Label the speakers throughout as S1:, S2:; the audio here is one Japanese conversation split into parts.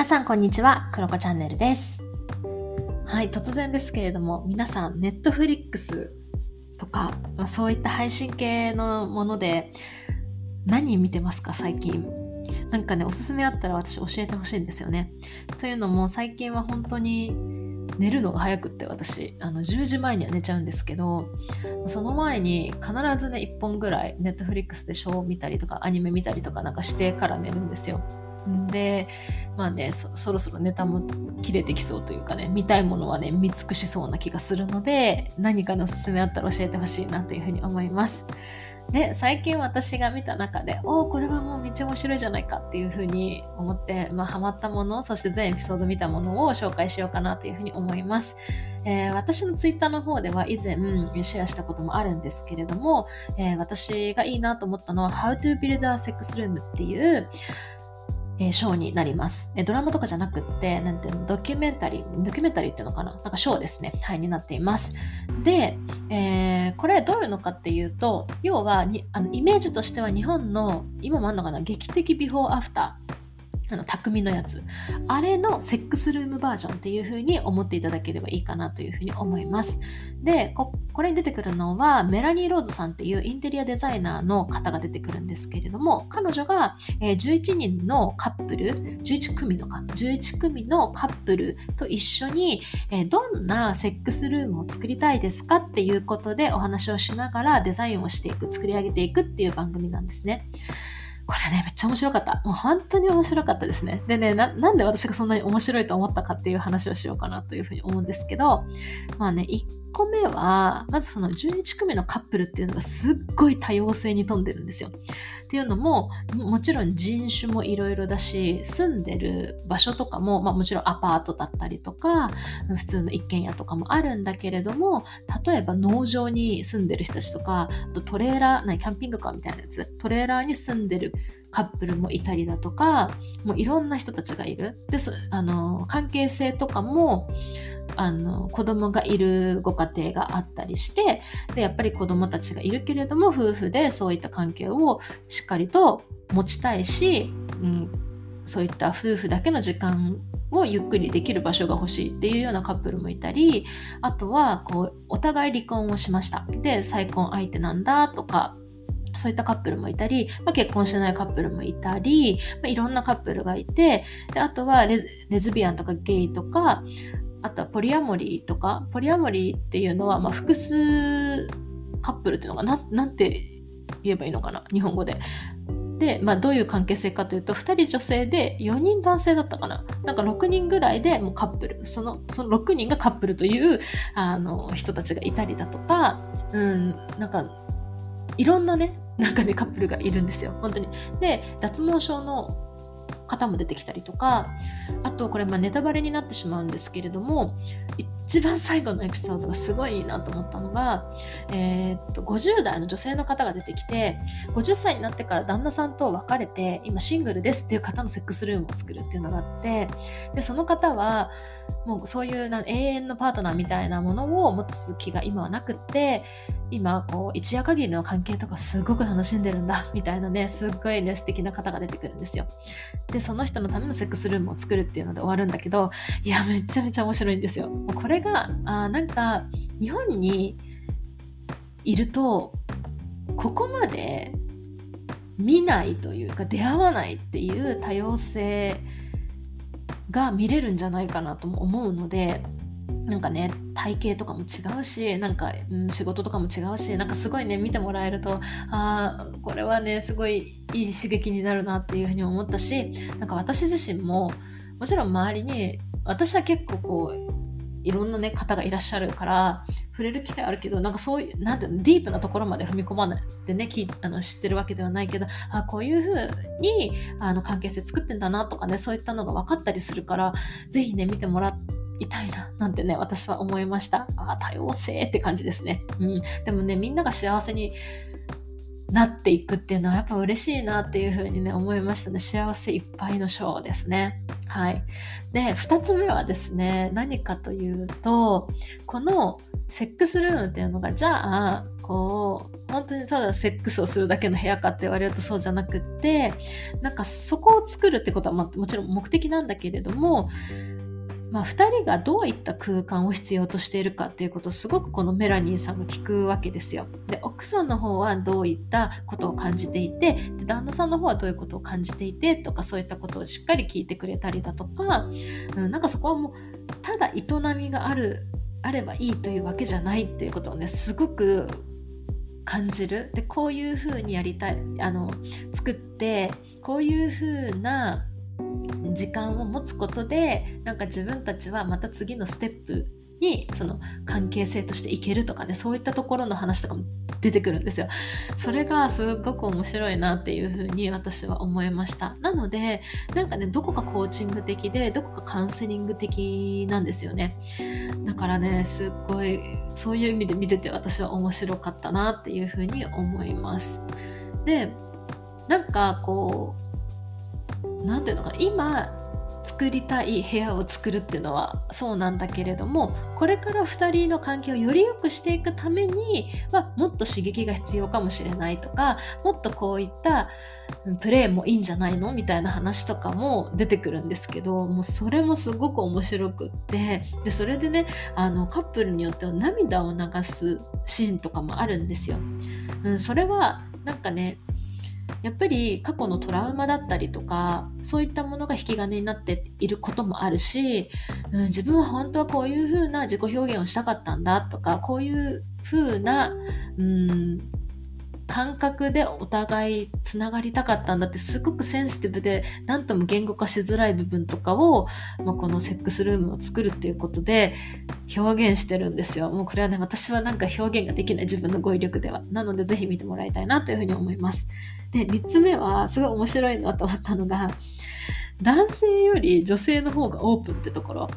S1: 皆さんこんにちは、クロコチャンネルです。はい、突然ですけれども、皆さん、ネットフリックスとか、まあ、そういった配信系のもので何見てますか、最近？なんかね、おすすめあったら私教えてほしいんですよね。というのも、最近は本当に寝るのが早くって私あの10時前には寝ちゃうんですけどその前に必ずね1本ぐらいネットフリックスでショーを見たりとかアニメ見たりとかなんかしてから寝るんですよでまあねそろそろネタも切れてきそうというかね見たいものはね見尽くしそうな気がするので何かのおすすめあったら教えてほしいなというふうに思います。で最近私が見た中でおおこれはもうめっちゃ面白いじゃないかっていうふうに思って、まあ、ハマったものそして全エピソード見たものを紹介しようかなというふうに思います、えー、私のツイッターの方では以前シェアしたこともあるんですけれども、えー、私がいいなと思ったのは How to Build a Sex Room っていうえショーになります。えドラマとかじゃなくって、なんていうの、ドキュメンタリー、ドキュメンタリーっていうのかな？なんかショーですね。はい、になっています。で、えー、これどういうのかっていうと、要はにあのイメージとしては日本の、今もあるのかな、劇的ビフォーアフター。あの匠のやつ。あれのセックスルームバージョンっていう風に思っていただければいいかなという風に思います。でこれに出てくるのはメラニー・ローズさんっていうインテリアデザイナーの方が出てくるんですけれども彼女が、え11人のカップル11組のか11組のカップルと一緒に、えどんなセックスルームを作りたいですかっていうことでお話をしながらデザインをしていく作り上げていくっていう番組なんですね。これね、めっちゃ面白かった。もう本当に面白かったですね。でねな、なんで私がそんなに面白いと思ったかっていう話をしようかなというふうに思うんですけど、まあね、1個目は、まずその11組のカップルっていうのがすっごい多様性に富んでるんですよ。っていうのも、もちろん人種もいろいろだし、住んでる場所とかも、まあもちろんアパートだったりとか、普通の一軒家とかもあるんだけれども、例えば農場に住んでる人たちとか、あとトレーラー、なキャンピングカーみたいなやつ、トレーラーに住んでるカップルもいたりだとか、もういろんな人たちがいる。で、あの、関係性とかも、あの子供がいるご家庭があったりしてでやっぱり子供たちがいるけれども夫婦でそういった関係をしっかりと持ちたいし、うん、そういった夫婦だけの時間をゆっくりできる場所が欲しいっていうようなカップルもいたりあとはこうお互い離婚をしましたで再婚相手なんだとかそういったカップルもいたり、まあ、結婚してないカップルもいたり、まあ、いろんなカップルがいてであとはレズビアンとかゲイとかあとはポリアモリーとか、ポリアモリーっていうのは、まあ、複数カップルっていうのがな、なんて言えばいいのかな、日本語で。で、まあ、どういう関係性かというと、2人女性で4人男性だったかな？なんか6人ぐらいでもうカップル、その、その6人がカップルというあの人たちがいたりだとか、うん、なんか、いろんなね、なんかね、カップルがいるんですよ、本当に。で、脱毛症の方も出てきたりとかあとこれまあネタバレになってしまうんですけれども一番最後のエピソードがすごいいいなと思ったのが、えー、っと50代の女性の方が出てきて50歳になってから旦那さんと別れて今シングルですっていう方のセックスルームを作るっていうのがあってでその方はもうそういうな永遠のパートナーみたいなものを持つ気が今はなくって今こう一夜限りの関係とかすごく楽しんでるんだみたいなねすっごいね素敵な方が出てくるんですよ。でその人のためのセックスルームを作るっていうので終わるんだけどいやめちゃめちゃ面白いんですよ。これがあなんか日本にいるとここまで見ないというか出会わないっていう多様性が見れるんじゃないかなとも思うのでなんかね体型とかも違うしなんか、うん、仕事とかも違うしなんかすごいね見てもらえるとあこれはねすごいいい刺激になるなっていうふうに思ったしなんか私自身ももちろん周りに私は結構こういろんな、ね、方がいらっしゃるから触れる機会あるけどなんかそういうなんていうのディープなところまで踏み込まないでねあの知ってるわけではないけどあこういうふうにあの関係性作ってんだなとかねそういったのが分かったりするから是非ね見てもらいたいななんてね私は思いました。あ多様性って感じですね、うん、でもねみんなが幸せになっていくっていうのはやっぱ嬉しいなっていうふうにね思いましたね。幸せいっぱいのショーですね。はい。で2つ目はですね何かというとこのセックスルームっていうのがじゃあこう本当にただセックスをするだけの部屋かって言われるとそうじゃなくってなんかそこを作るってことは、まあ、もちろん目的なんだけれどもまあ、2人がどういった空間を必要としているかっていうことをすごくこのメラニーさんが聞くわけですよ。で奥さんの方はどういったことを感じていてで旦那さんの方はどういうことを感じていてとかそういったことをしっかり聞いてくれたりだとか、うん、なんかそこはもうただ営みがあるあればいいというわけじゃないっていうことをねすごく感じるでこういうふうにやりたいあの作ってこういうふうな時間を持つことでなんか自分たちはまた次のステップにその関係性としていけるとかねそういったところの話とかも出てくるんですよ。それがすっごく面白いなっていうふうに私は思いました。なのでなんかねどこかコーチング的でどこかカウンセリング的なんですよね。だからねすっごいそういう意味で見てて私は面白かったなっていうふうに思います。でなんかこう何ていうのか今作りたい部屋を作るっていうのはそうなんだけれどもこれから2人の関係をより良くしていくためにはもっと刺激が必要かもしれないとかもっとこういったプレーもいいんじゃないの？みたいな話とかも出てくるんですけどもうそれもすごく面白くってでそれでねあのカップルによっては涙を流すシーンとかもあるんですよ。うん、それはなんかねやっぱり過去のトラウマだったりとかそういったものが引き金になっていることもあるし、うん、自分は本当はこういう風な自己表現をしたかったんだとかこういう風な、うん、感覚でお互いつながりたかったんだってすごくセンシティブで何とも言語化しづらい部分とかを、まあ、このセックスルームを作るっていうことで表現してるんですよ。もうこれはね私はなんか表現ができない自分の語彙力では。なのでぜひ見てもらいたいなというふうに思います。で3つ目はすごい面白いなと思ったのが男性より女性の方がオープンってところ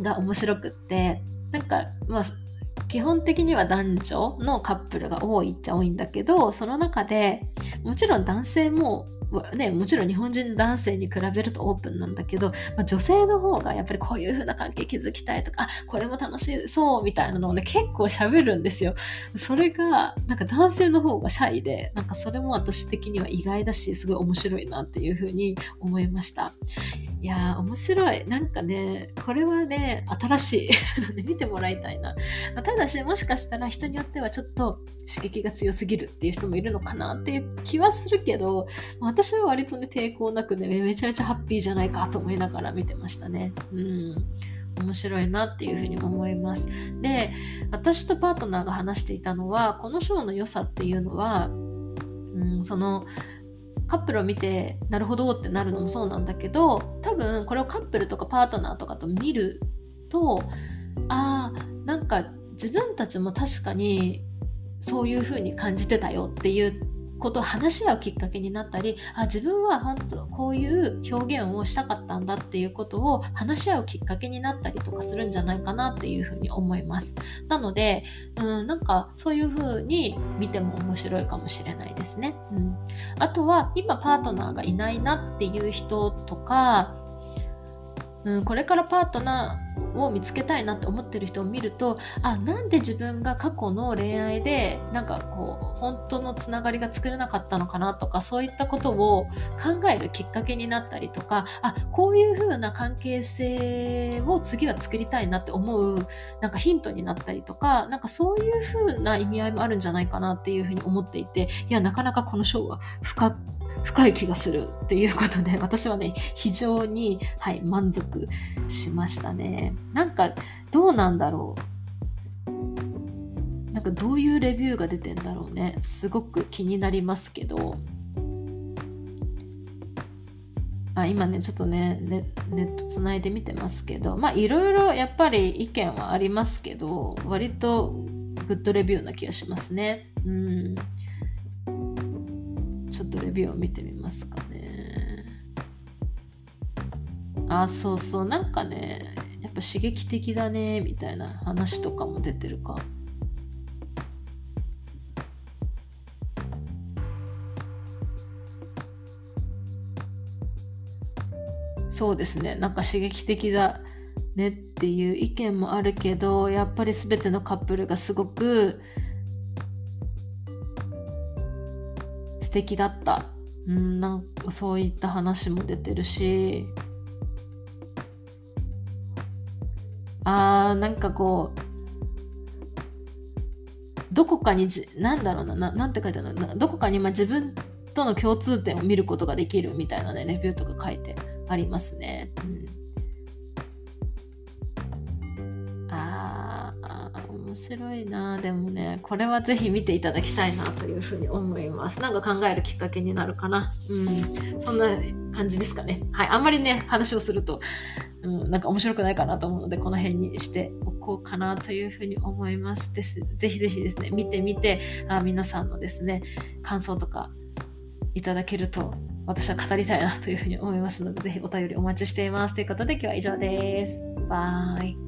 S1: が面白くってなんかまあ基本的には男女のカップルが多いっちゃ多いんだけどその中でもちろん男性もね、もちろん日本人男性に比べるとオープンなんだけど、まあ、女性の方がやっぱりこういう風な関係築きたいとかこれも楽しそうみたいなのをね結構喋るんですよ。それがなんか男性の方がシャイでなんかそれも私的には意外だしすごい面白いなっていう風に思いました。いや面白い。なんかねこれはね新しい。見てもらいたいな。ただしもしかしたら人によってはちょっと刺激が強すぎるっていう人もいるのかなっていう気はするけど私は割とね抵抗なくねめちゃめちゃハッピーじゃないかと思いながら見てましたね。うん。面白いなっていうふうに思います。で私とパートナーが話していたのはこのショーの良さっていうのは、うん、そのカップルを見てなるほどってなるのもそうなんだけど多分これをカップルとかパートナーとかと見るとあーなんか自分たちも確かにそういう風に感じてたよっていうこと話し合うきっかけになったりあ自分は本当こういう表現をしたかったんだっていうことを話し合うきっかけになったりとかするんじゃないかなっていうふうに思います。なのでうんなんかそういうふうに見ても面白いかもしれないですね、うん、あとは今パートナーがいないなっていう人とかうん、これからパートナーを見つけたいなって思ってる人を見るとあなんで自分が過去の恋愛でなんかこう本当のつながりが作れなかったのかなとかそういったことを考えるきっかけになったりとかあこういう風な関係性を次は作りたいなって思うなんかヒントになったりとかなんかそういう風な意味合いもあるんじゃないかなっていう風に思っていていやなかなかこの章は深く深い気がするっていうことで 私はね非常に、はい、満足しましたね。なんかどうなんだろう。なんかどういうレビューが出てんだろうね。すごく気になりますけど。あ今ねちょっとねネットつないで見てますけど。まあいろいろやっぱり意見はありますけど割とグッドレビューな気がしますね。うん。ちょっとレビューを見てみますかね。あ、そうそう、なんかね、やっぱ刺激的だね、みたいな話とかも出てるか。そうですね、なんか刺激的だねっていう意見もあるけど、やっぱり全てのカップルがすごく素敵だった。うんなんかそういった話も出てるし。あーなんかこうどこかにじなんだろうなななんて書いてあるの？どこかにまあ自分との共通点を見ることができるみたいなねレビューとか書いてありますね。うん、面白いなでもねこれはぜひ見ていただきたいなというふうに思います。なんか考えるきっかけになるかな。うん、そんな感じですかね。はい、あんまりね話をすると、うん、なんか面白くないかなと思うのでこの辺にしておこうかなというふうに思いますです。ぜひぜひですね見てみてあ皆さんのですね感想とかいただけると私は語りたいなというふうに思いますので、ぜひお便りお待ちしています。ということで今日は以上です。バイ。